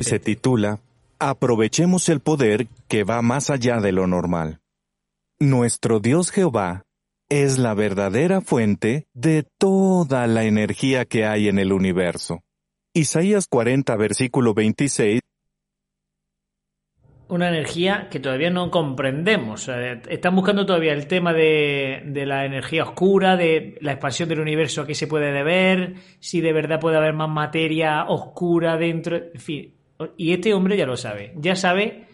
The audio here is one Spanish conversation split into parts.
Se titula Aprovechemos el poder que va más allá de lo normal. Nuestro Dios Jehová es la verdadera fuente de toda la energía que hay en el universo. Isaías 40, versículo 26 una energía que todavía no comprendemos. están buscando todavía el tema de, de, la energía oscura, de la expansión del universo a qué se puede deber, si de verdad puede haber más materia oscura dentro, en fin. Y este hombre ya lo sabe, ya sabe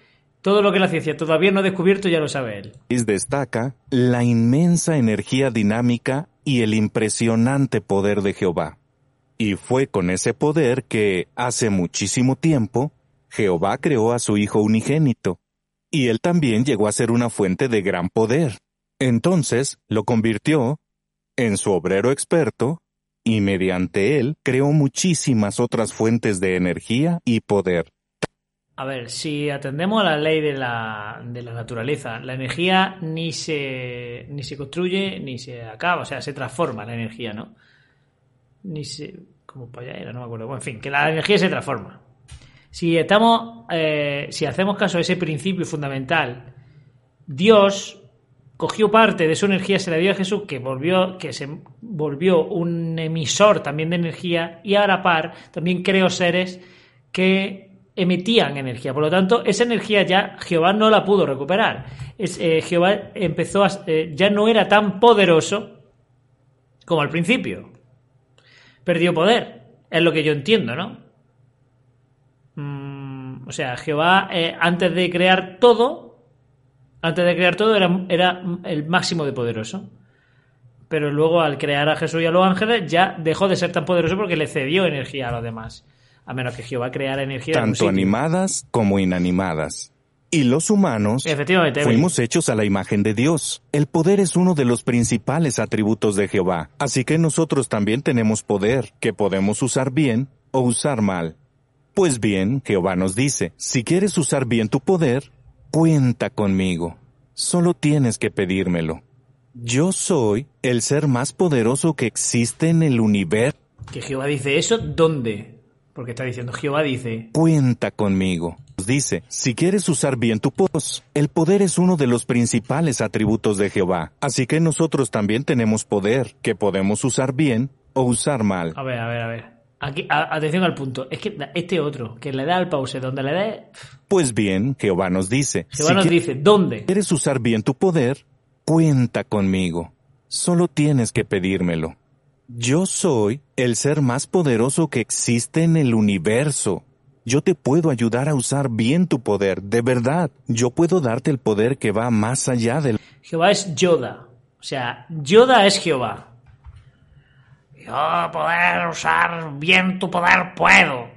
todo lo que la ciencia todavía no ha descubierto, ya lo sabe él. Destaca la inmensa energía dinámica y el impresionante poder de Jehová. Y fue con ese poder que, hace muchísimo tiempo, Jehová creó a su Hijo unigénito, y él también llegó a ser una fuente de gran poder. Entonces lo convirtió en su obrero experto, y mediante él creó muchísimas otras fuentes de energía y poder. A ver, si atendemos a la ley de la, de la naturaleza, la energía ni se, ni se construye ni se acaba, o sea, se transforma la energía, ¿no? Ni se... como para allá era, no me acuerdo. Bueno, en fin, que la energía se transforma. Si estamos, eh, si hacemos caso a ese principio fundamental, Dios cogió parte de su energía, se la dio a Jesús, que volvió, que se volvió un emisor también de energía, y a la par también creó seres que emitían energía. Por lo tanto, esa energía ya Jehová no la pudo recuperar. Es, eh, Jehová empezó a, eh, ya no era tan poderoso como al principio. Perdió poder, es lo que yo entiendo, ¿no? O sea, Jehová, eh, antes de crear todo, antes de crear todo, era, era el máximo de poderoso. Pero luego, al crear a Jesús y a los ángeles, ya dejó de ser tan poderoso porque le cedió energía a los demás. A menos que Jehová creara energía. Tanto animadas como inanimadas. Y los humanos fuimos hechos a la imagen de Dios. El poder es uno de los principales atributos de Jehová. Así que nosotros también tenemos poder, que podemos usar bien o usar mal. Pues bien, Jehová nos dice, si quieres usar bien tu poder, cuenta conmigo. Solo tienes que pedírmelo. Yo soy el ser más poderoso que existe en el universo. ¿Que Jehová dice eso? ¿Dónde? Porque está diciendo, Jehová dice... Cuenta conmigo. Dice, si quieres usar bien tu poder, el poder es uno de los principales atributos de Jehová. Así que nosotros también tenemos poder, que podemos usar bien o usar mal. A ver, a ver, a ver. Aquí, atención al punto. Es que este otro, que le da al pause donde le dé. Pues bien, Jehová nos dice. Jehová nos dice, ¿dónde? ¿Quieres usar bien tu poder? Cuenta conmigo. Solo tienes que pedírmelo. Yo soy el ser más poderoso que existe en el universo. Yo te puedo ayudar a usar bien tu poder, de verdad. Yo puedo darte el poder que va más allá del... Jehová es Yoda. O sea, Yoda es Jehová. Yo poder usar bien tu poder puedo.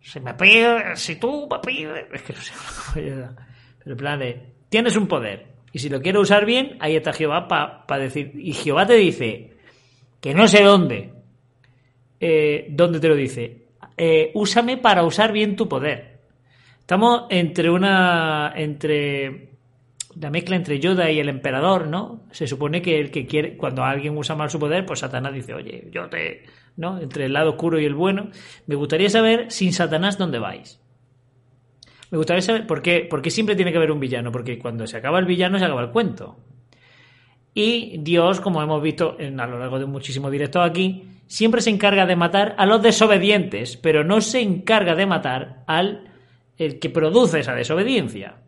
Si me pide, si tú me pides, es que no sé Pero en plan de, tienes un poder. Y si lo quiero usar bien, ahí está Jehová para decir. Y Jehová te dice, que no sé dónde. Eh, ¿Dónde te lo dice? Eh, úsame para usar bien tu poder. Estamos entre una. entre la mezcla entre Yoda y el emperador, ¿no? Se supone que el que quiere, cuando alguien usa mal su poder, pues Satanás dice, oye, yo te, ¿no? Entre el lado oscuro y el bueno. Me gustaría saber, sin Satanás, dónde vais. Me gustaría saber por qué, por qué siempre tiene que haber un villano, porque cuando se acaba el villano se acaba el cuento. Y Dios, como hemos visto a lo largo de muchísimos directos aquí, siempre se encarga de matar a los desobedientes, pero no se encarga de matar al el que produce esa desobediencia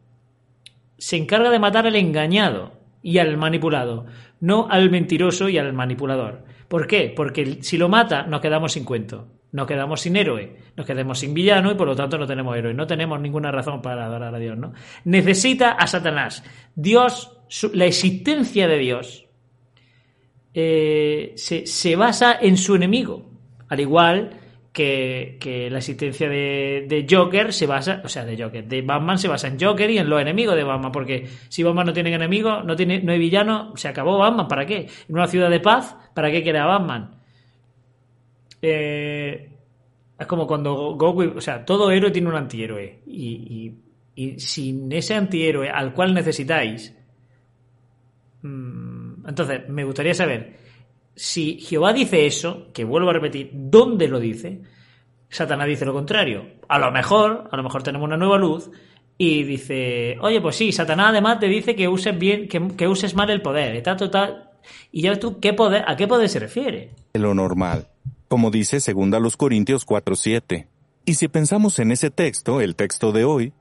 se encarga de matar al engañado y al manipulado, no al mentiroso y al manipulador. ¿Por qué? Porque si lo mata, nos quedamos sin cuento, nos quedamos sin héroe, nos quedamos sin villano y por lo tanto no tenemos héroe, no tenemos ninguna razón para adorar a Dios, ¿no? Necesita a Satanás. Dios, la existencia de Dios eh, se, se basa en su enemigo, al igual que, la existencia de, Joker se basa, o sea, de Joker, de Batman se basa en Joker y en los enemigos de Batman, porque si Batman no tiene enemigos, no, tiene, no hay villano, se acabó Batman, ¿para qué? En una ciudad de paz, ¿para qué queda Batman? Eh, es como cuando Goku, o sea, todo héroe tiene un antihéroe, y, y, sin ese antihéroe al cual necesitáis, mm, entonces me gustaría saber si Jehová dice eso, que vuelvo a repetir, ¿dónde lo dice? Satanás dice lo contrario. A lo mejor, a lo mejor tenemos una nueva luz y dice, oye, pues sí, Satanás además te dice que uses bien, que, uses mal el poder, está total. Y ya tú qué a qué poder se refiere. Lo normal, como dice segunda los Corintios 4:7. Y si pensamos en ese texto, el texto de hoy,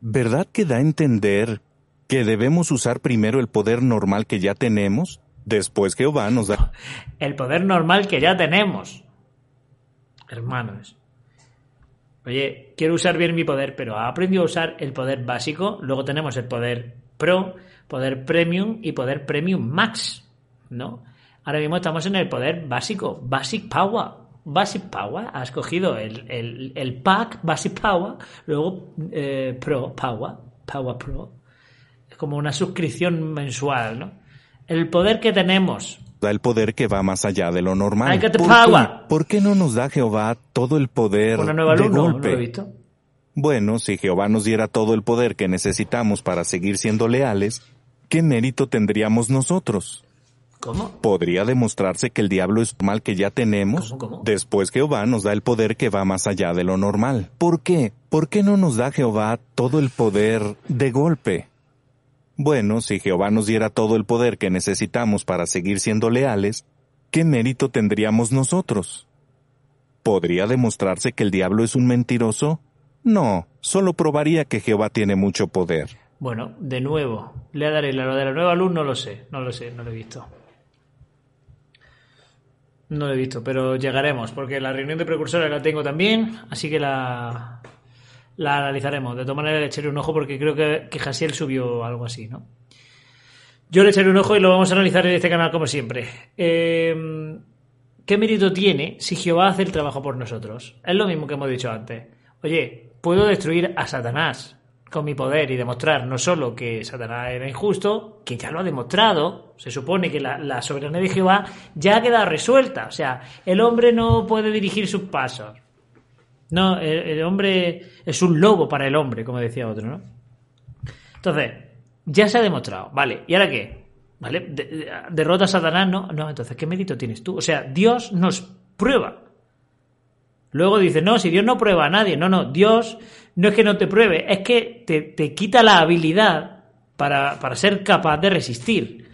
¿verdad que da a entender que debemos usar primero el poder normal que ya tenemos? Después Jehová nos da... El poder normal que ya tenemos. Hermanos. Oye, quiero usar bien mi poder, pero ha aprendido a usar el poder básico. Luego tenemos el poder Pro, poder Premium y poder Premium Max. ¿No? Ahora mismo estamos en el poder básico, Basic Power. Basic Power, has cogido el, el, pack Basic Power, luego eh, Pro Power, Power Pro. Es como una suscripción mensual, ¿no? El poder que tenemos. Da el poder que va más allá de lo normal. ¿Por, Qué? ¿Por qué no nos da Jehová todo el poder Una nueva de golpe? No, visto. Bueno, si Jehová nos diera todo el poder que necesitamos para seguir siendo leales, ¿qué mérito tendríamos nosotros? ¿Cómo? ¿Podría demostrarse que el diablo es mal que ya tenemos? ¿Cómo, Después Jehová nos da el poder que va más allá de lo normal. ¿Por qué? ¿Por qué no nos da Jehová todo el poder de golpe? Bueno, si Jehová nos diera todo el poder que necesitamos para seguir siendo leales, ¿qué mérito tendríamos nosotros? ¿Podría demostrarse que el diablo es un mentiroso? No, solo probaría que Jehová tiene mucho poder. Bueno, de nuevo, le daré lo de la nueva luz, no lo sé, no lo sé, no lo he visto. No lo he visto, pero llegaremos, porque la reunión de precursores la tengo también, así que la, la analizaremos. De todas maneras, le echaré un ojo porque creo que, que subió algo así, ¿no? Yo le echaré un ojo y lo vamos a analizar en este canal como siempre. Eh, ¿Qué mérito tiene si Jehová hace el trabajo por nosotros? Es lo mismo que hemos dicho antes. Oye, puedo destruir a Satanás con mi poder y demostrar no solo que Satanás era injusto, que ya lo ha demostrado, se supone que la, la soberanía de Jehová ya ha quedado resuelta, o sea, el hombre no puede dirigir sus pasos. No, el, hombre es un lobo para el hombre, como decía otro, ¿no? Entonces, ya se ha demostrado, ¿vale? ¿Y ahora qué? ¿Vale? derrota a Satanás, ¿no? No, entonces, ¿qué mérito tienes tú? O sea, Dios nos prueba. Luego dice, no, si Dios no prueba a nadie, no, no, Dios no es que no te pruebe, es que te, quita la habilidad para, para ser capaz de resistir.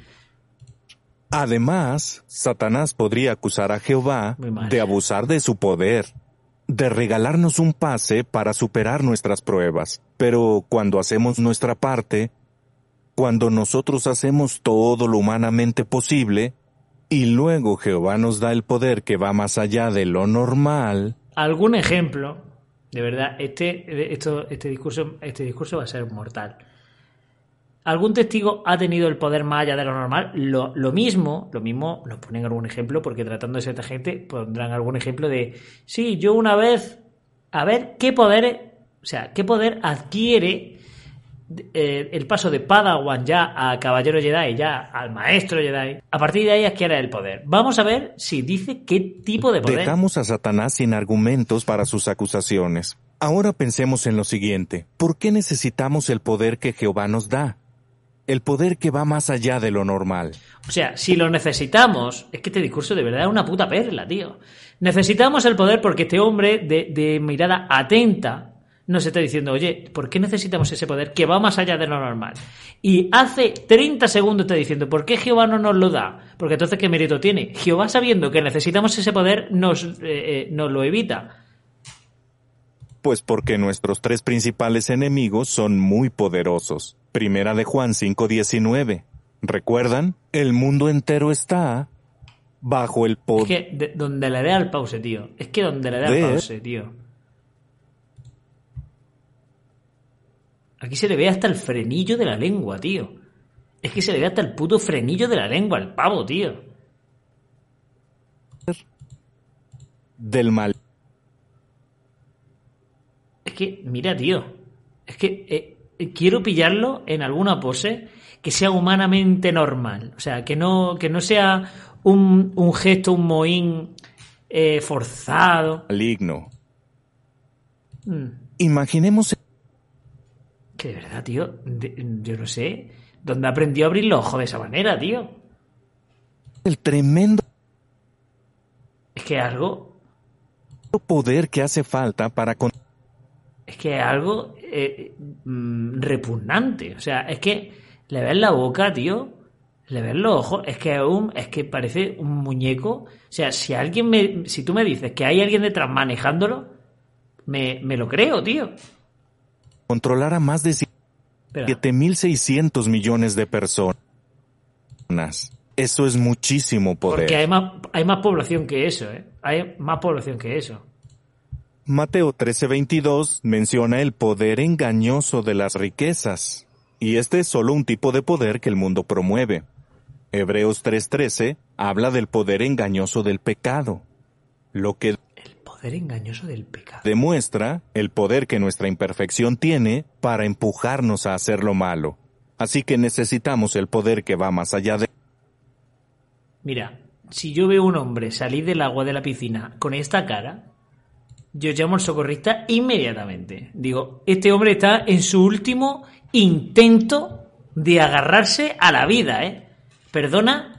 Además, Satanás podría acusar a Jehová de abusar de su poder de regalarnos un pase para superar nuestras pruebas. Pero cuando hacemos nuestra parte, cuando nosotros hacemos todo lo humanamente posible, y luego Jehová nos da el poder que va más allá de lo normal. ¿Algún ejemplo? De verdad, este, esto, este, discurso, este discurso va a ser mortal algún testigo ha tenido el poder más allá de lo normal. Lo, mismo, lo mismo, nos ponen algún ejemplo, porque tratando de ser gente, pondrán algún ejemplo de, sí, yo una vez, a ver, ¿qué poder, o sea, qué poder adquiere eh, el paso de Padawan ya a Caballero Jedi, ya al Maestro Jedi? A partir de ahí adquiere el poder. Vamos a ver si dice qué tipo de poder. Dejamos a Satanás sin argumentos para sus acusaciones. Ahora pensemos en lo siguiente. ¿Por qué necesitamos el poder que Jehová nos da? El poder que va más allá de lo normal. O sea, si lo necesitamos, es que este discurso de verdad es una puta perla, tío. Necesitamos el poder porque este hombre de, mirada atenta nos está diciendo, oye, ¿por qué necesitamos ese poder que va más allá de lo normal? Y hace 30 segundos está diciendo, ¿por qué Jehová no nos lo da? Porque entonces, ¿qué mérito tiene? Jehová sabiendo que necesitamos ese poder nos, eh, eh, nos lo evita. Pues porque nuestros tres principales enemigos son muy poderosos. Primera de Juan 5:19. ¿Recuerdan? El mundo entero está bajo el poder. Es que donde le dé al pause, tío. Es que donde le dé al pause, tío. Aquí se le ve hasta el frenillo de la lengua, tío. Es que se le ve hasta el puto frenillo de la lengua al pavo, tío. Del mal. Que, mira, tío. Es que eh, quiero pillarlo en alguna pose que sea humanamente normal. O sea, que no, que no sea un, gesto, un mohín eh, forzado. Maligno. Mm. Imaginemos. Que de verdad, tío, yo no sé. ¿Dónde aprendió a abrir los ojos de esa manera, tío? El tremendo. Es que algo. poder que hace falta para... Es que es algo eh, mm, repugnante. O sea, es que le ves la boca, tío, le ves los ojos, es que un, es que parece un muñeco. O sea, si alguien me, si tú me dices que hay alguien detrás manejándolo, me, me lo creo, tío. Controlar a más de 7.600 millones de personas. Eso es muchísimo poder. Porque hay más, hay más población que eso, ¿eh? Hay más población que eso. Mateo 13:22 menciona el poder engañoso de las riquezas, y este es solo un tipo de poder que el mundo promueve. Hebreos 3:13 habla del poder engañoso del pecado, lo que el poder engañoso del pecado demuestra el poder que nuestra imperfección tiene para empujarnos a hacer lo malo. Así que necesitamos el poder que va más allá de Mira, si yo veo un hombre salir del agua de la piscina con esta cara, yo llamo al socorrista inmediatamente. Digo, este hombre está en su último intento de agarrarse a la vida, ¿eh? Perdona,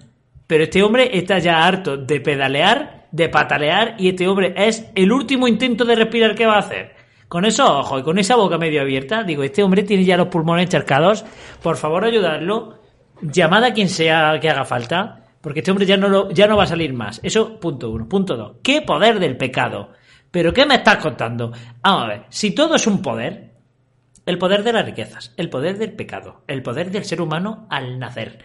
pero este hombre está ya harto de pedalear, de patalear, y este hombre es el último intento de respirar que va a hacer. Con esos ojos y con esa boca medio abierta, digo, este hombre tiene ya los pulmones charcados, por favor ayudarlo, llamad a quien sea que haga falta, porque este hombre ya no, lo, ya no va a salir más. Eso, punto uno. Punto dos. ¿Qué poder del pecado? ¿Pero qué me estás contando? Vamos a ver, si todo es un poder, el poder de las riquezas, el poder del pecado, el poder del ser humano al nacer,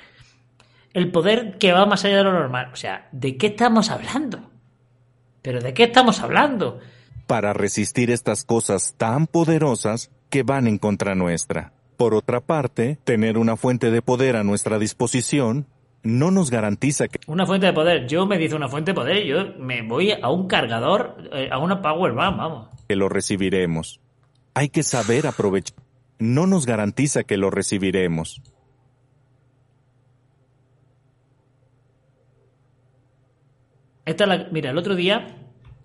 el poder que va más allá de lo normal. O sea, ¿de qué estamos hablando? ¿Pero de qué estamos hablando? Para resistir estas cosas tan poderosas que van en contra nuestra. Por otra parte, tener una fuente de poder a nuestra disposición no nos garantiza que... Una fuente de poder. Yo me dice una fuente de poder yo me voy a un cargador, eh, a una power bank, vamos. Que lo recibiremos. Hay que saber aprovechar. No nos garantiza que lo recibiremos. Esta la, mira, el otro día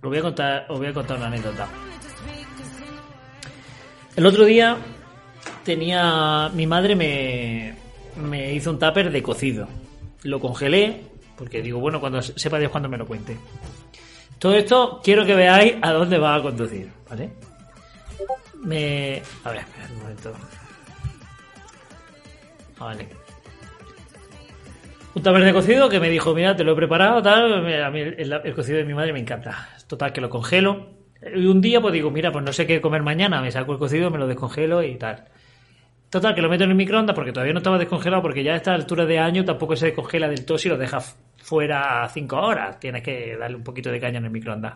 os voy a contar, os voy a contar una anécdota. El otro día tenía mi madre me, me hizo un tupper de cocido. Lo congelé porque digo, bueno, cuando sepa Dios cuando me lo cuente. Todo esto quiero que veáis a dónde va a conducir, ¿vale? Me a ver, un momento. Ah, vale un taber de cocido que me dijo, mira, te lo he preparado, tal, a mí el, cocido de mi madre me encanta. Total, que lo congelo. Y un día pues digo, mira, pues no sé qué comer mañana, me saco el cocido, me lo descongelo y tal. Total, que lo meto en el microondas porque todavía no estaba descongelado, porque ya a esta altura de año tampoco se descongela del todo si lo dejas fuera 5 horas. Tienes que darle un poquito de caña en el microondas.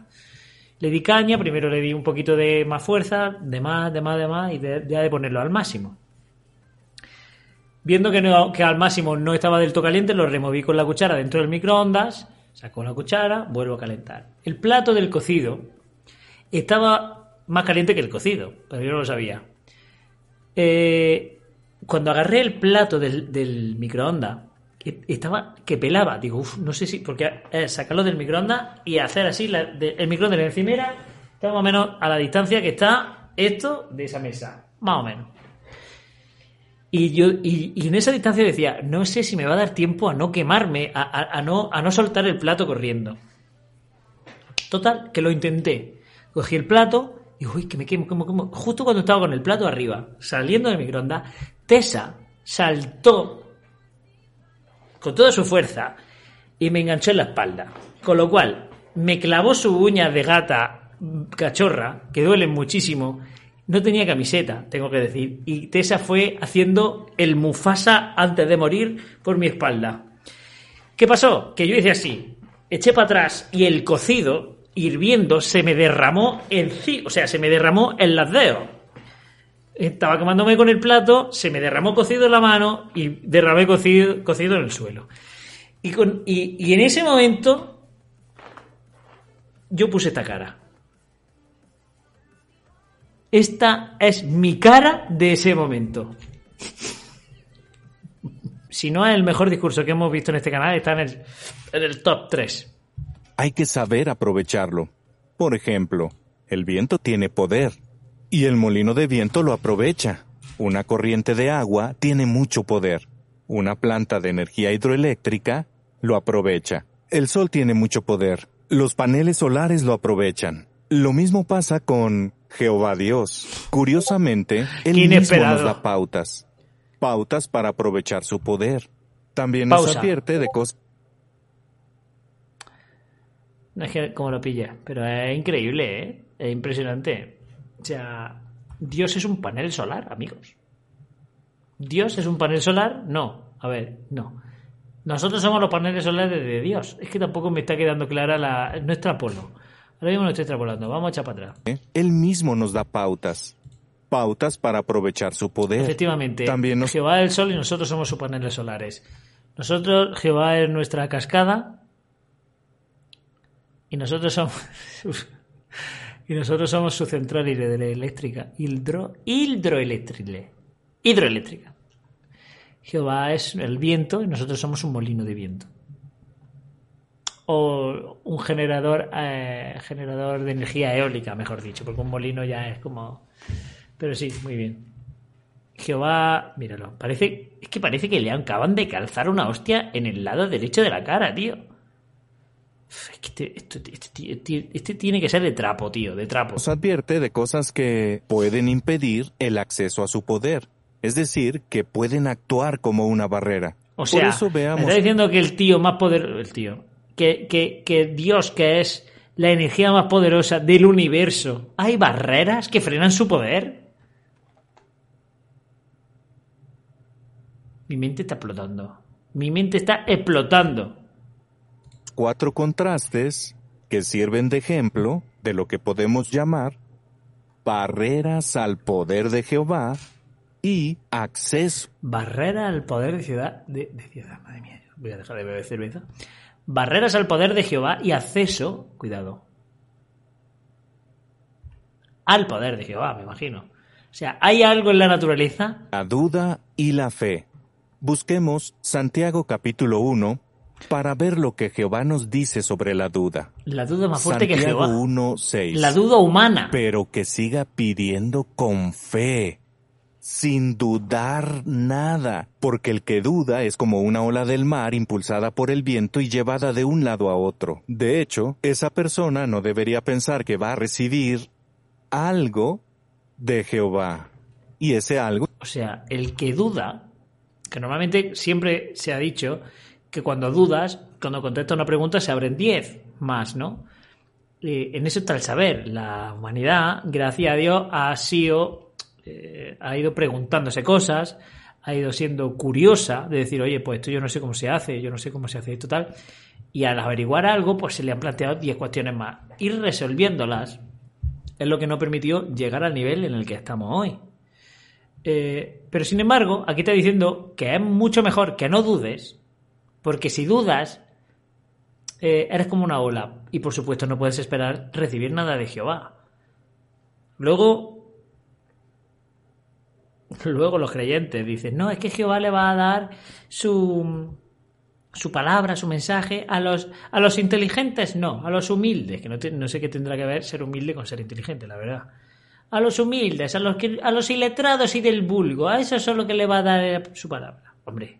Le di caña, primero le di un poquito de más fuerza, de más, de más, de más, y ya de ponerlo al máximo. Viendo que, que al máximo no estaba del todo caliente, lo removí con la cuchara dentro del microondas, saco la cuchara, vuelvo a calentar. El plato del cocido estaba más caliente que el cocido, pero yo no lo sabía. Eh, cuando agarré el plato del, microondas, estaba que pelaba. Digo, uff, no sé si. Porque eh, sacarlo del microondas y hacer así. el microondas en la encimera está más o menos a la distancia que está esto de esa mesa. Más o menos. Y yo, y, en esa distancia decía, no sé si me va a dar tiempo a no quemarme, a, no, a no soltar el plato corriendo. Total, que lo intenté. Cogí el plato y uy, que me quemo, como, como. Justo cuando estaba con el plato arriba, saliendo del microondas, Tessa saltó con toda su fuerza y me enganchó en la espalda. Con lo cual, me clavó su uña de gata cachorra, que duele muchísimo, no tenía camiseta, tengo que decir, y Tessa fue haciendo el Mufasa antes de morir por mi espalda. ¿Qué pasó? Que yo hice así, eché para atrás y el cocido, hirviendo, se me derramó en o sea, se me derramó en las dedos. Estaba quemándome con el plato, se me derramó cocido en la mano y derramé cocido, cocido en el suelo. Y, con, y en ese momento yo puse esta cara. Esta es mi cara de ese momento. Si no es el mejor discurso que hemos visto en este canal, está en el, en el top 3. Hay que saber aprovecharlo. Por ejemplo, el viento tiene poder y el molino de viento lo aprovecha. Una corriente de agua tiene mucho poder. Una planta de energía hidroeléctrica lo aprovecha. El sol tiene mucho poder. Los paneles solares lo aprovechan. Lo mismo pasa con Jehová Dios. Curiosamente, él mismo nos da pautas. Pautas para aprovechar su poder. También nos advierte de cosas. No es que como lo pilla, pero es increíble, ¿eh? Es impresionante. O sea, Dios es un panel solar, amigos. ¿Dios es un panel solar? No. A ver, no. Nosotros somos los paneles solares de Dios. Es que tampoco me está quedando clara la, nuestra polo. Ahora mismo no estoy extrapolando. Vamos a echar para atrás. Él mismo nos da pautas. Pautas para aprovechar su poder. Efectivamente. También Jehová es el sol y nosotros somos sus paneles solares. Nosotros, Jehová es nuestra cascada. Y nosotros somos. y nosotros somos su central hidroeléctrica. Hidro, hidroeléctrica. Hidroeléctrica. Jehová es el viento y nosotros somos un molino de viento o un generador eh, generador de energía eólica, mejor dicho, porque un molino ya es como... Pero sí, muy bien. Jehová, míralo, parece, es que parece que le acaban de calzar una hostia en el lado derecho de la cara, tío. Es que este, este, este, tiene que ser de trapo, tío, de trapo. Nos advierte de cosas que pueden impedir el acceso a su poder. Es decir, que pueden actuar como una barrera. O sea, Por eso veamos... está diciendo que el tío más poderoso, el tío, que, Dios, que es la energía más poderosa del universo, ¿hay barreras que frenan su poder? Mi mente está explotando. Mi mente está explotando. Cuatro contrastes que sirven de ejemplo de lo que podemos llamar barreras al poder de Jehová y acceso. Barrera al poder de ciudad. De, de ciudad, madre mía. Voy a dejar de beber cerveza barreras al poder de Jehová y acceso, cuidado, al poder de Jehová, me imagino. O sea, ¿hay algo en la naturaleza? La duda y la fe. Busquemos Santiago capítulo 1 para ver lo que Jehová nos dice sobre la duda. La duda más fuerte que Jehová. 1, 6. La duda humana. Pero que siga pidiendo con fe sin dudar nada, porque el que duda es como una ola del mar impulsada por el viento y llevada de un lado a otro. De hecho, esa persona no debería pensar que va a recibir algo de Jehová. Y ese algo... O sea, el que duda, que normalmente siempre se ha dicho que cuando dudas, cuando contestas una pregunta se abren diez más, ¿no? Eh, en eso está el saber. La humanidad, gracias a Dios, ha sido eh, ha ido preguntándose cosas, ha ido siendo curiosa de decir, oye, pues esto yo no sé cómo se hace, yo no sé cómo se hace esto tal. Y al averiguar algo, pues se le han planteado 10 cuestiones más. Ir resolviéndolas es lo que no permitió llegar al nivel en el que estamos hoy. Eh, pero sin embargo, aquí está diciendo que es mucho mejor que no dudes, porque si dudas, eh, eres como una ola y por supuesto no puedes esperar recibir nada de Jehová. Luego, Luego los creyentes dicen, no, es que Jehová le va a dar su, su palabra, su mensaje a los, a los inteligentes, no, a los humildes, que no, sé qué tendrá que ver ser humilde con ser inteligente, la verdad. A los humildes, a los, a los iletrados y del vulgo, a eso es lo que le va a dar su palabra. Hombre,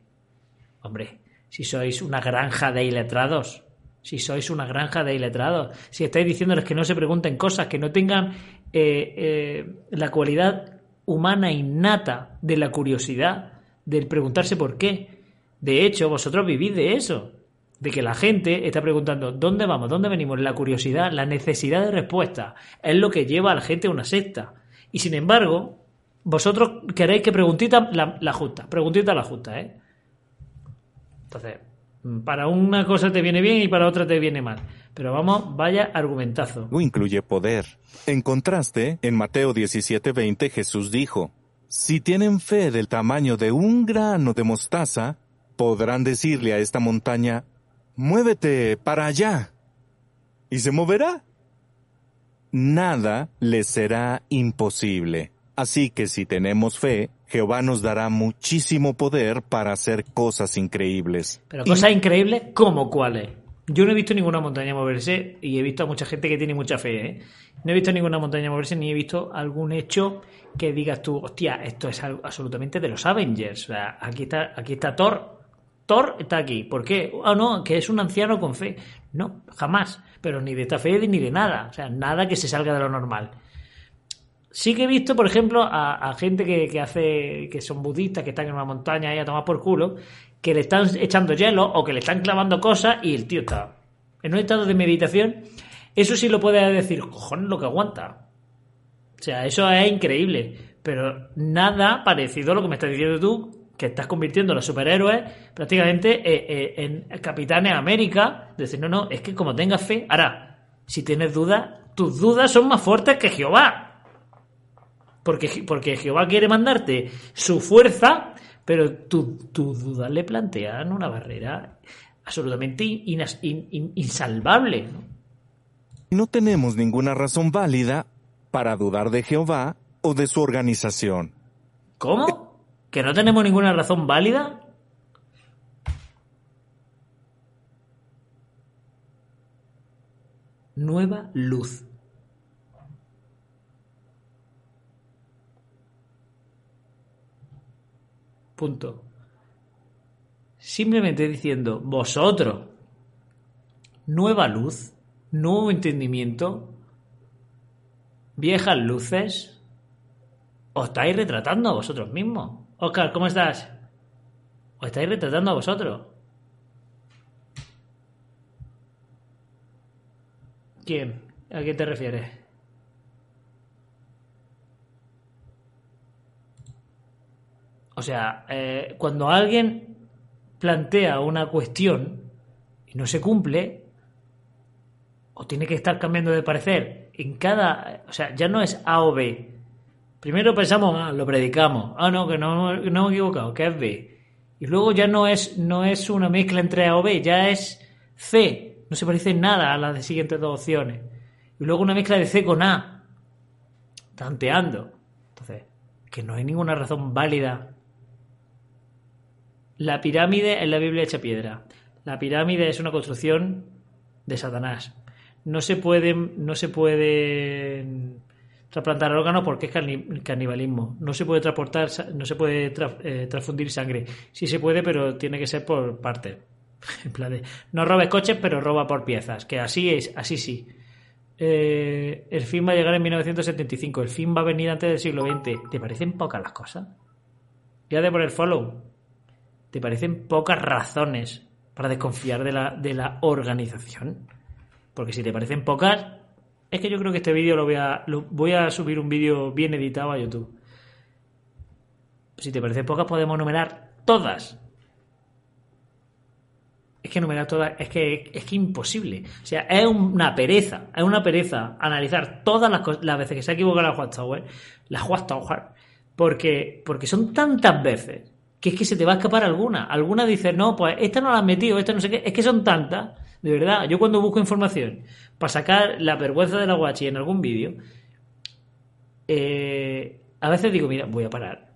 hombre, si sois una granja de iletrados, si sois una granja de iletrados, si estáis diciéndoles que no se pregunten cosas, que no tengan eh, eh, la cualidad humana innata de la curiosidad, del preguntarse por qué. De hecho, vosotros vivís de eso, de que la gente está preguntando ¿dónde vamos? ¿Dónde venimos? La curiosidad, la necesidad de respuesta es lo que lleva a la gente a una secta. Y sin embargo, vosotros queréis que preguntita la, la justa, preguntita la justa, ¿eh? Entonces, para una cosa te viene bien y para otra te viene mal. Pero vamos, vaya argumentazo. No incluye poder. En contraste, en Mateo 17:20 Jesús dijo, Si tienen fe del tamaño de un grano de mostaza, podrán decirle a esta montaña, Muévete para allá. Y se moverá. Nada les será imposible. Así que si tenemos fe, Jehová nos dará muchísimo poder para hacer cosas increíbles. Pero cosas increíbles, ¿cómo cuáles? Yo no he visto ninguna montaña moverse y he visto a mucha gente que tiene mucha fe. ¿eh? No he visto ninguna montaña moverse ni he visto algún hecho que digas tú, hostia, esto es absolutamente de los Avengers. O sea, aquí está, aquí está Thor. Thor está aquí. ¿Por qué? Ah, no, que es un anciano con fe. No, jamás. Pero ni de esta fe ni de nada. O sea, nada que se salga de lo normal. Sí que he visto, por ejemplo, a, gente que, hace, que son budistas, que están en una montaña ahí a tomar por culo, que le están echando hielo o que le están clavando cosas y el tío está en un estado de meditación. Eso sí lo puede decir, cojones lo que aguanta. O sea, eso es increíble. Pero nada parecido a lo que me estás diciendo tú, que estás convirtiendo a los superhéroes prácticamente eh, eh, en capitanes América. Decir, no, no, es que como tengas fe. Ahora, si tienes dudas, tus dudas son más fuertes que Jehová. Porque, porque Jehová quiere mandarte su fuerza, pero tus dudas le plantean una barrera absolutamente insalvable. ¿no? no tenemos ninguna razón válida para dudar de Jehová o de su organización. ¿Cómo? ¿Que no tenemos ninguna razón válida? Nueva luz. Punto. Simplemente diciendo, vosotros, nueva luz, nuevo entendimiento, viejas luces, os estáis retratando a vosotros mismos. Oscar, ¿cómo estás? Os estáis retratando a vosotros. ¿Quién? ¿A quién te refieres? O sea, eh, cuando alguien plantea una cuestión y no se cumple, o tiene que estar cambiando de parecer en cada. O sea, ya no es A o B. Primero pensamos, ah, lo predicamos. Ah, no, que no, no me he equivocado, que es B. Y luego ya no es, no es una mezcla entre A o B, ya es C. No se parece nada a las siguientes dos opciones. Y luego una mezcla de C con A. Tanteando. Entonces, que no hay ninguna razón válida la pirámide en la Biblia hecha piedra. La pirámide es una construcción de Satanás. No se pueden, no se puede trasplantar órganos porque es canibalismo. No se puede transportar, no se puede eh, transfundir sangre. Sí se puede, pero tiene que ser por parte. No robes coches, pero roba por piezas. Que así es, así sí. Eh, el fin va a llegar en 1975. El fin va a venir antes del siglo XX. ¿Te parecen pocas las cosas? Ya de por el follow. ¿Te parecen pocas razones para desconfiar de la, de la organización? Porque si te parecen pocas, es que yo creo que este vídeo lo voy a, voy a subir un vídeo bien editado a YouTube. Si te parecen pocas, podemos numerar todas. Es que numerar todas, es que es imposible. O sea, es una pereza, es una pereza analizar todas las, las veces que se ha equivocado la Watchtower, la Watchtower, porque, porque son tantas veces que es que se te va a escapar alguna. Alguna dice, no, pues esta no la has metido, esta no sé qué. Es que son tantas, de verdad. Yo cuando busco información para sacar la vergüenza de la guachi en algún vídeo, eh, a veces digo, mira, voy a parar.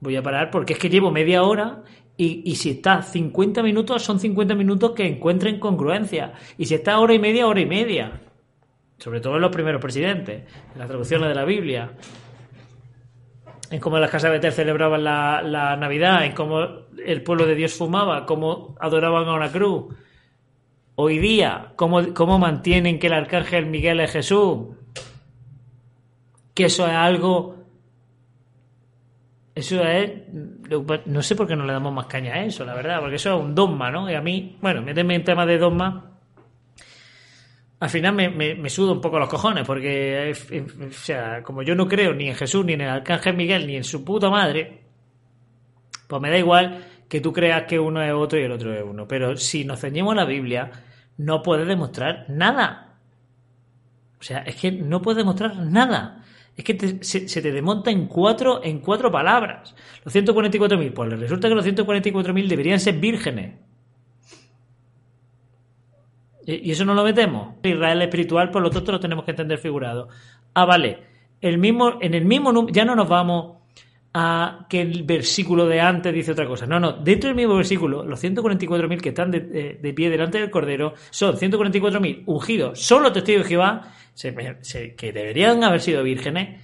Voy a parar porque es que llevo media hora y, y, si está 50 minutos, son 50 minutos que encuentren congruencia. Y si está hora y media, hora y media. Sobre todo en los primeros presidentes, en las traducciones de la Biblia en cómo las casas de Betel celebraban la, Navidad, en cómo el pueblo de Dios fumaba, cómo adoraban a una cruz. Hoy día, cómo, cómo mantienen que el arcángel Miguel es Jesús. Que eso es algo. Eso es. No sé por qué no le damos más caña a eso, la verdad, porque eso es un dogma, ¿no? Y a mí, bueno, méteme en tema de dogma al final me, me, sudo un poco los cojones, porque, o sea, como yo no creo ni en Jesús, ni en el Arcángel Miguel, ni en su puta madre, pues me da igual que tú creas que uno es otro y el otro es uno. Pero si nos ceñimos a la Biblia, no puedes demostrar nada. O sea, es que no puedes demostrar nada. Es que se, se, te desmonta en cuatro, en cuatro palabras. Los 144.000, pues resulta que los 144.000 deberían ser vírgenes. Y eso no lo metemos. Israel espiritual, por lo tanto lo tenemos que entender figurado. Ah, vale. El mismo, en el mismo ya no nos vamos a que el versículo de antes dice otra cosa. No, no. Dentro del mismo versículo, los 144.000 que están de, pie delante del Cordero son 144.000 ungidos, solo testigos de Jehová, que deberían haber sido vírgenes,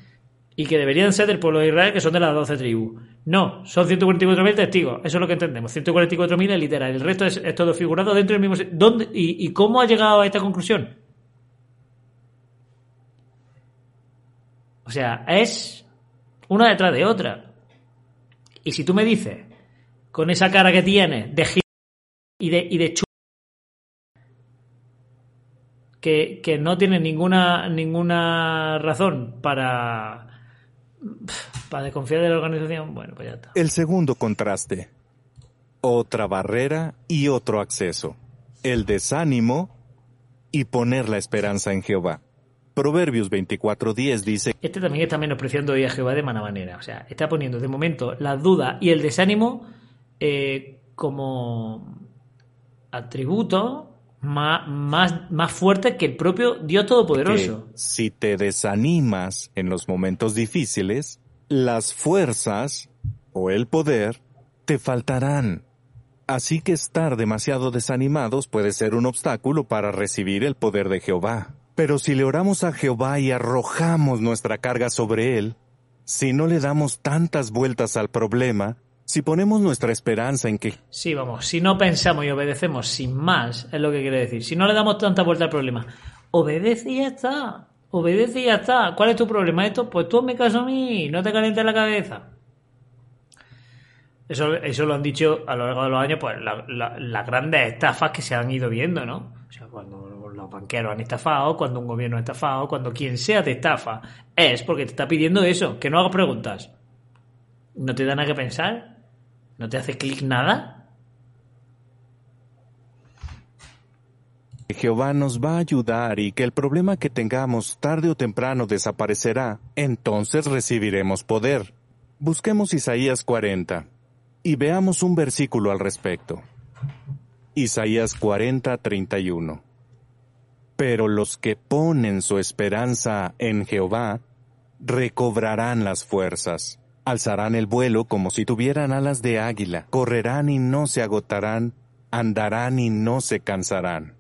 y que deberían ser del pueblo de Israel, que son de las 12 tribus. No, son 144.000 testigos, eso es lo que entendemos. 144.000 es literal, el resto es, todo figurado dentro del mismo... ¿Dónde, y, ¿Y cómo ha llegado a esta conclusión? O sea, es una detrás de otra. Y si tú me dices, con esa cara que tienes, de y de, y de que, que no tiene ninguna, ninguna razón para para desconfiar de la organización, bueno, pues ya está. El segundo contraste. Otra barrera y otro acceso. El desánimo y poner la esperanza en Jehová. Proverbios 24:10 dice... Este también está menospreciando hoy a Jehová de mala manera. O sea, está poniendo de momento la duda y el desánimo eh, como atributo más, más, más fuerte que el propio Dios Todopoderoso. si te desanimas en los momentos difíciles, las fuerzas o el poder te faltarán. Así que estar demasiado desanimados puede ser un obstáculo para recibir el poder de Jehová. Pero si le oramos a Jehová y arrojamos nuestra carga sobre él, si no le damos tantas vueltas al problema, si ponemos nuestra esperanza en que... Sí, vamos, si no pensamos y obedecemos sin más, es lo que quiere decir. Si no le damos tanta vuelta al problema, obedece y ya está. Obedece y ya está. ¿Cuál es tu problema? Esto, pues tú me caso a mí, no te calientes la cabeza. Eso, eso lo han dicho a lo largo de los años, pues las grandes estafas que se han ido viendo, ¿no? O sea, cuando los banqueros han estafado, cuando un gobierno ha estafado, cuando quien sea te estafa, es porque te está pidiendo eso, que no hagas preguntas. ¿No te da nada que pensar? ¿No te hace clic nada? Jehová nos va a ayudar y que el problema que tengamos tarde o temprano desaparecerá, entonces recibiremos poder. Busquemos Isaías 40 y veamos un versículo al respecto. Isaías 40, 31. Pero los que ponen su esperanza en Jehová recobrarán las fuerzas. Alzarán el vuelo como si tuvieran alas de águila, correrán y no se agotarán, andarán y no se cansarán.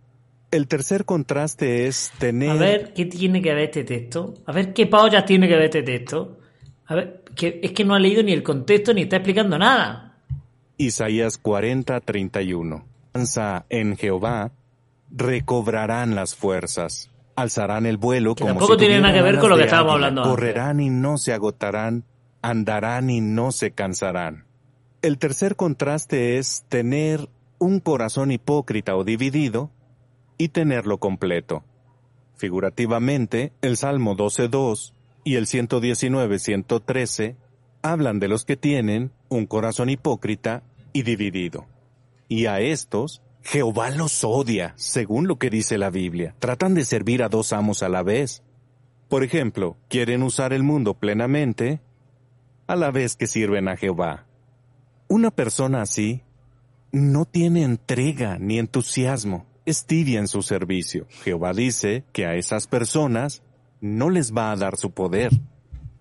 El tercer contraste es tener... A ver, ¿qué tiene que ver este texto? A ver, ¿qué paulas tiene que ver este texto? A ver, que, es que no ha leído ni el contexto ni está explicando nada. Isaías 40, 31. En Jehová recobrarán las fuerzas, alzarán el vuelo como tampoco tiene nada que ver con lo que estábamos hablando. Correrán y no se agotarán, andarán y no se cansarán. El tercer contraste es tener un corazón hipócrita o dividido y tenerlo completo. Figurativamente, el Salmo 12.2 y el 119.113 hablan de los que tienen un corazón hipócrita y dividido. Y a estos, Jehová los odia, según lo que dice la Biblia. Tratan de servir a dos amos a la vez. Por ejemplo, quieren usar el mundo plenamente a la vez que sirven a Jehová. Una persona así no tiene entrega ni entusiasmo, es tibia en su servicio. Jehová dice que a esas personas no les va a dar su poder.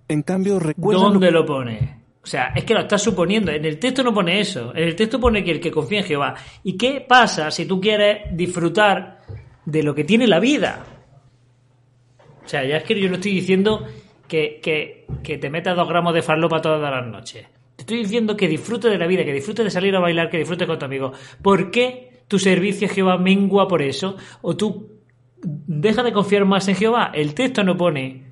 En cambio, recuerda... ¿Dónde lo, pone? O sea, es que lo estás suponiendo. En el texto no pone eso. En el texto pone que el que confía en Jehová. ¿Y qué pasa si tú quieres disfrutar de lo que tiene la vida? O sea, ya es que yo no estoy diciendo que, que, te metas dos gramos de farlopa todas las noches. Te estoy diciendo que disfrutes de la vida, que disfrutes de salir a bailar, que disfrutes con tu amigo. ¿Por qué tu servicio a Jehová mengua por eso? ¿O tú deja de confiar más en Jehová? El texto no pone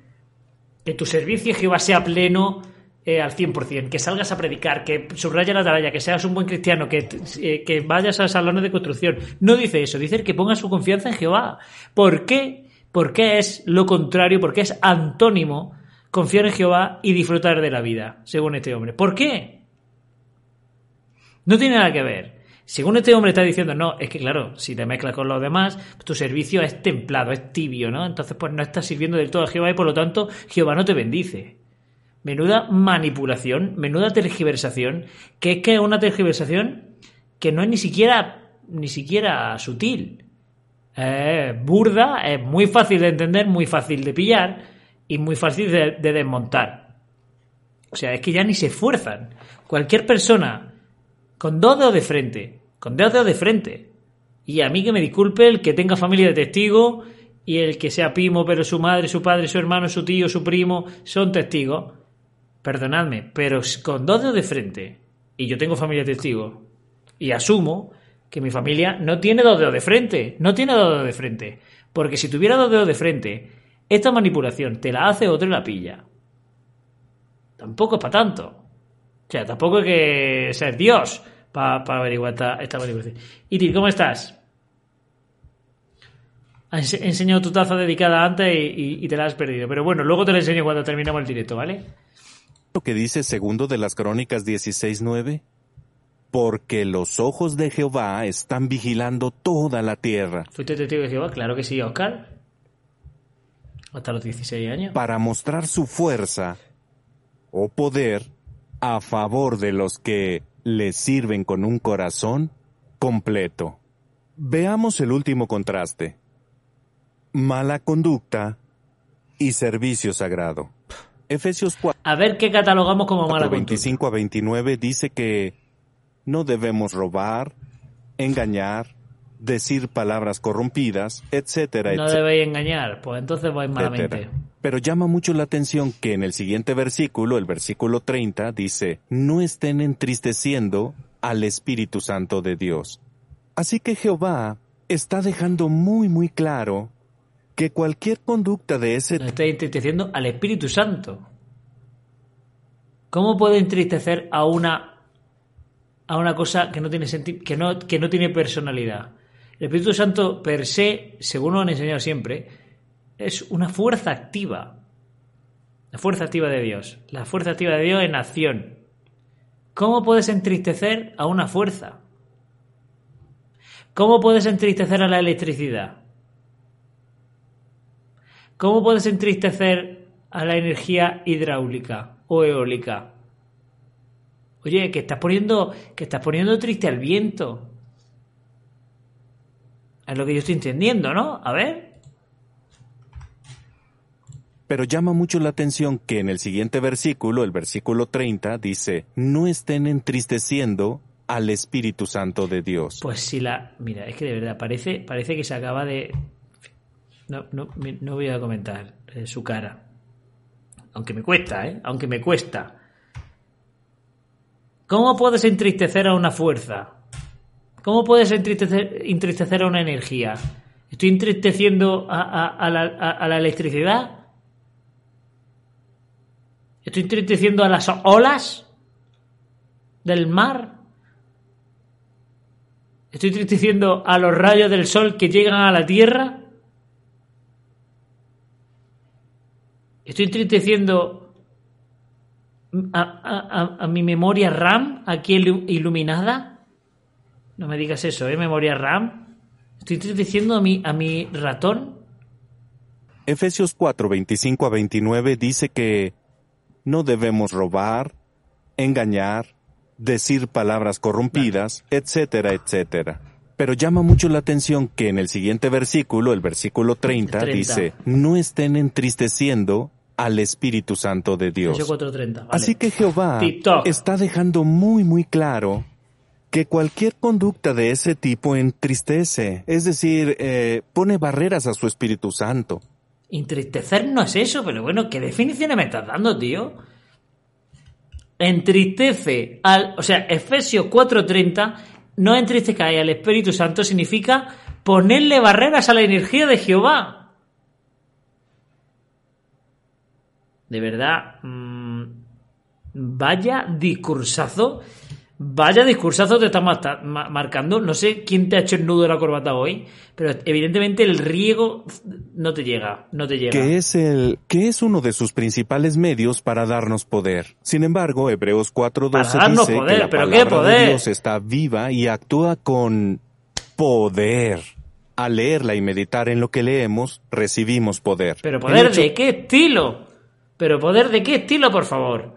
que tu servicio a Jehová sea pleno eh, al 100%, que salgas a predicar, que subrayas la atalaya, que seas un buen cristiano, que, eh, que vayas a salones de construcción. No dice eso, dice que ponga su confianza en Jehová. ¿Por qué? Porque es lo contrario, porque es antónimo confiar en Jehová y disfrutar de la vida, según este hombre. ¿Por qué? No tiene nada que ver. Según este hombre está diciendo, no, es que claro, si te mezclas con los demás, tu servicio es templado, es tibio, ¿no? Entonces, pues no estás sirviendo del todo a Jehová y por lo tanto Jehová no te bendice. Menuda manipulación, menuda tergiversación, que es que es una tergiversación que no es ni siquiera, ni siquiera sutil. Es burda, es muy fácil de entender, muy fácil de pillar, y muy fácil de, desmontar. O sea, es que ya ni se esfuerzan. Cualquier persona con dos dedos de frente, con dos dedos de frente, y a mí que me disculpe el que tenga familia de testigo y el que sea primo, pero su madre, su padre, su hermano, su tío, su primo son testigos, perdonadme, pero con dos dedos de frente, y yo tengo familia testigo, y asumo que mi familia no tiene dos dedos de frente, no tiene dos dedos de frente, porque si tuviera dos dedos de frente, esta manipulación te la hace otro y la pilla. Tampoco es para tanto. O sea, tampoco hay que ser Dios para averiguar esta, esta manipulación. Itil, ¿cómo estás? Has enseñado tu taza dedicada antes y, te la has perdido. Pero bueno, luego te la enseño cuando terminamos el directo, ¿vale? Lo que dice segundo de las crónicas 16.9. Porque los ojos de Jehová están vigilando toda la tierra. ¿Fuiste testigo de Jehová? Claro que sí, Oscar. Hasta los 16 años. Para mostrar su fuerza o poder a favor de los que le sirven con un corazón completo. Veamos el último contraste mala conducta y servicio sagrado. Efesios 4. A ver qué catalogamos como mala 25 a 29 dice que no debemos robar, engañar, decir palabras corrompidas, etcétera, No debéis engañar, pues entonces vais malamente. Pero llama mucho la atención que en el siguiente versículo, el versículo 30, dice, no estén entristeciendo al Espíritu Santo de Dios. Así que Jehová está dejando muy muy claro que cualquier conducta de ese... Nos está entristeciendo al Espíritu Santo. ¿Cómo puede entristecer a una a una cosa que no tiene que no, que no tiene personalidad? El Espíritu Santo per se, según nos han enseñado siempre, es una fuerza activa. La fuerza activa de Dios. La fuerza activa de Dios en acción. ¿Cómo puedes entristecer a una fuerza? ¿Cómo puedes entristecer a la electricidad? ¿Cómo puedes entristecer a la energía hidráulica o eólica? Oye, que estás poniendo, que estás poniendo triste al viento. Es lo que yo estoy entendiendo, ¿no? A ver. Pero llama mucho la atención que en el siguiente versículo, el versículo 30, dice, no estén entristeciendo al Espíritu Santo de Dios. Pues si la... Mira, es que de verdad parece, parece que se acaba de, no, no, no voy a comentar eh, su cara. Aunque me cuesta, ¿eh? Aunque me cuesta. ¿Cómo puedes entristecer a una fuerza? ¿Cómo puedes entristecer, a una energía? ¿Estoy entristeciendo a, la, electricidad? ¿Estoy entristeciendo a las olas del mar? ¿Estoy entristeciendo a los rayos del sol que llegan a la tierra? Estoy entristeciendo a, mi memoria RAM aquí iluminada. No me digas eso, ¿eh? Memoria RAM. Estoy entristeciendo a mi, a mi ratón. Efesios 4, 25 a 29 dice que no debemos robar, engañar, decir palabras corrompidas, etcétera, etcétera. Pero llama mucho la atención que en el siguiente versículo, el versículo 30, dice, no estén entristeciendo al Espíritu Santo de Dios. Así que Jehová está dejando muy muy claro que cualquier conducta de ese tipo entristece, es decir, eh, pone barreras a su Espíritu Santo. Entristecer no es eso, pero bueno, ¿qué definiciones me estás dando, tío? Entristece al, o sea, Efesios 4:30, no entristezcáis al Espíritu Santo significa ponerle barreras a la energía de Jehová. De verdad, mm, vaya discursazo. Vaya discursazo te está marcando. No sé quién te ha hecho el nudo de la corbata hoy, pero evidentemente el riego no te llega, no te llega. Que es el, que es uno de sus principales medios para darnos poder. Sin embargo, Hebreos 4:12 dice que la ¿pero palabra qué poder? de Dios está viva y actúa con poder. Al leerla y meditar en lo que leemos, recibimos poder. ¿Pero poder de qué estilo? Pero poder de qué estilo, por favor.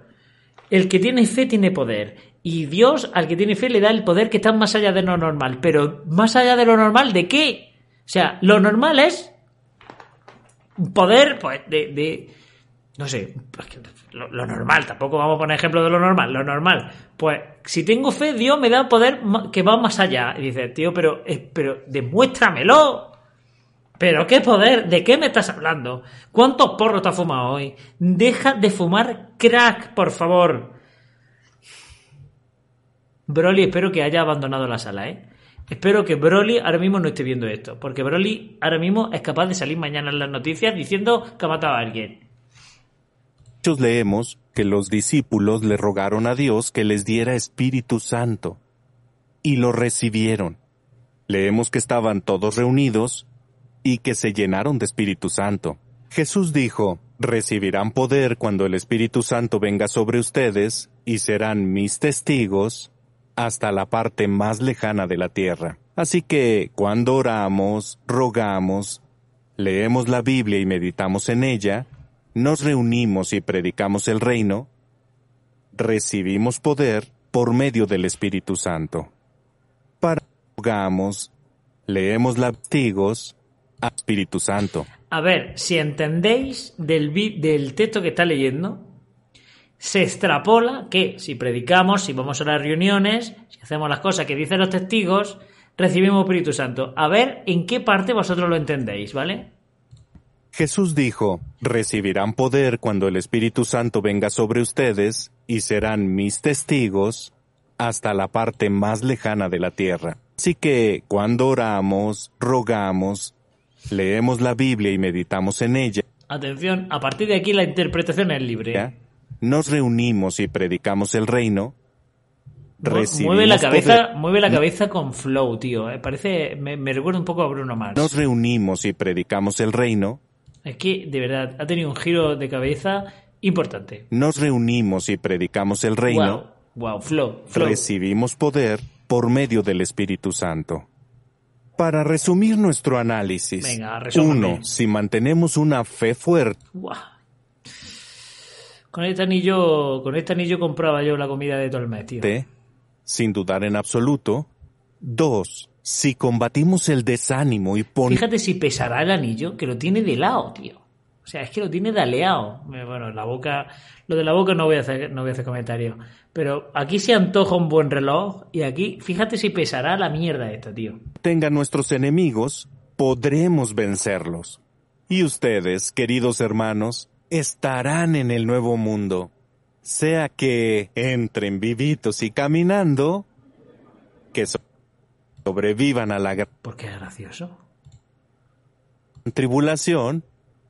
El que tiene fe tiene poder. Y Dios al que tiene fe le da el poder que está más allá de lo normal. Pero más allá de lo normal, ¿de qué? O sea, lo normal es poder, pues, de, no sé, lo, normal, tampoco vamos a poner ejemplo de lo normal, lo normal. Pues si tengo fe, Dios me da poder que va más allá. Y dice, tío, pero, eh, pero demuéstramelo. ¿Pero qué poder? ¿De qué me estás hablando? ¿Cuántos porros te has fumado hoy? Deja de fumar crack, por favor. Broly, espero que haya abandonado la sala, ¿eh? Espero que Broly ahora mismo no esté viendo esto, porque Broly ahora mismo es capaz de salir mañana en las noticias diciendo que ha matado a alguien. Muchos leemos que los discípulos le rogaron a Dios que les diera Espíritu Santo, y lo recibieron. Leemos que estaban todos reunidos y que se llenaron de Espíritu Santo. Jesús dijo, recibirán poder cuando el Espíritu Santo venga sobre ustedes y serán mis testigos hasta la parte más lejana de la tierra. Así que cuando oramos, rogamos, leemos la Biblia y meditamos en ella, nos reunimos y predicamos el reino, recibimos poder por medio del Espíritu Santo. Para rogamos, leemos la testigos, Espíritu Santo. A ver, si entendéis del texto que está leyendo, se extrapola que si predicamos, si vamos a las reuniones, si hacemos las cosas que dicen los testigos, recibimos Espíritu Santo. A ver en qué parte vosotros lo entendéis, ¿vale? Jesús dijo, recibirán poder cuando el Espíritu Santo venga sobre ustedes y serán mis testigos hasta la parte más lejana de la tierra. Así que cuando oramos, rogamos, leemos la Biblia y meditamos en ella. Atención, a partir de aquí la interpretación es libre. Nos reunimos y predicamos el reino. Mueve la cabeza, mueve la cabeza con flow, tío. Eh, parece, me, recuerda un poco a Bruno Mars. Nos reunimos y predicamos el reino. Es que, de verdad, ha tenido un giro de cabeza importante. Nos reunimos y predicamos el reino. Wow, wow flow, flow. Recibimos poder por medio del Espíritu Santo. Para resumir nuestro análisis, Venga, uno, si mantenemos una fe fuerte. Con este anillo, con este anillo compraba yo la comida de todo el mes, tío. Sin dudar en absoluto. Dos, si combatimos el desánimo y ponemos... Fíjate si pesará el anillo, que lo tiene de lado, tío. O sea, es que lo tiene de aleado. Bueno, la boca, lo de la boca no voy a hacer, no voy a hacer comentario. Pero aquí se antoja un buen reloj y aquí, fíjate si pesará la mierda esta, tío. Tengan nuestros enemigos, podremos vencerlos. Y ustedes, queridos hermanos, estarán en el nuevo mundo. Sea que entren vivitos y caminando, que sobrevivan a la gran... Porque es gracioso. Tribulación,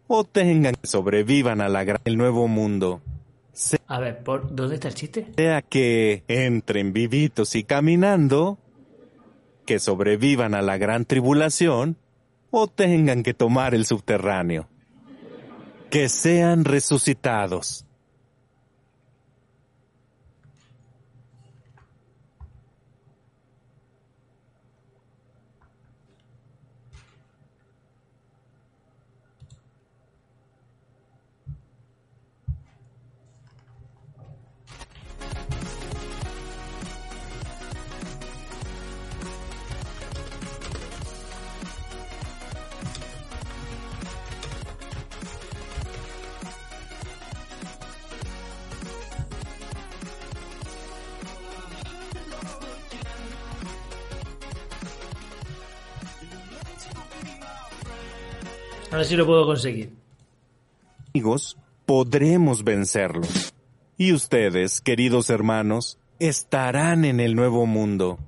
o tengan que sobrevivan a la el nuevo mundo. A ver, ¿por dónde está el chiste? Sea que entren vivitos y caminando, que sobrevivan a la gran tribulación, o tengan que tomar el subterráneo. Que sean resucitados. Ahora sí lo puedo conseguir. Amigos, podremos vencerlos. Y ustedes, queridos hermanos, estarán en el nuevo mundo.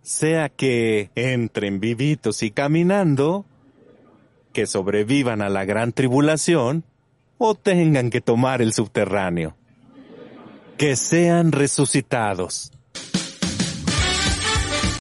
Sea que entren vivitos y caminando, que sobrevivan a la gran tribulación, o tengan que tomar el subterráneo. Que sean resucitados.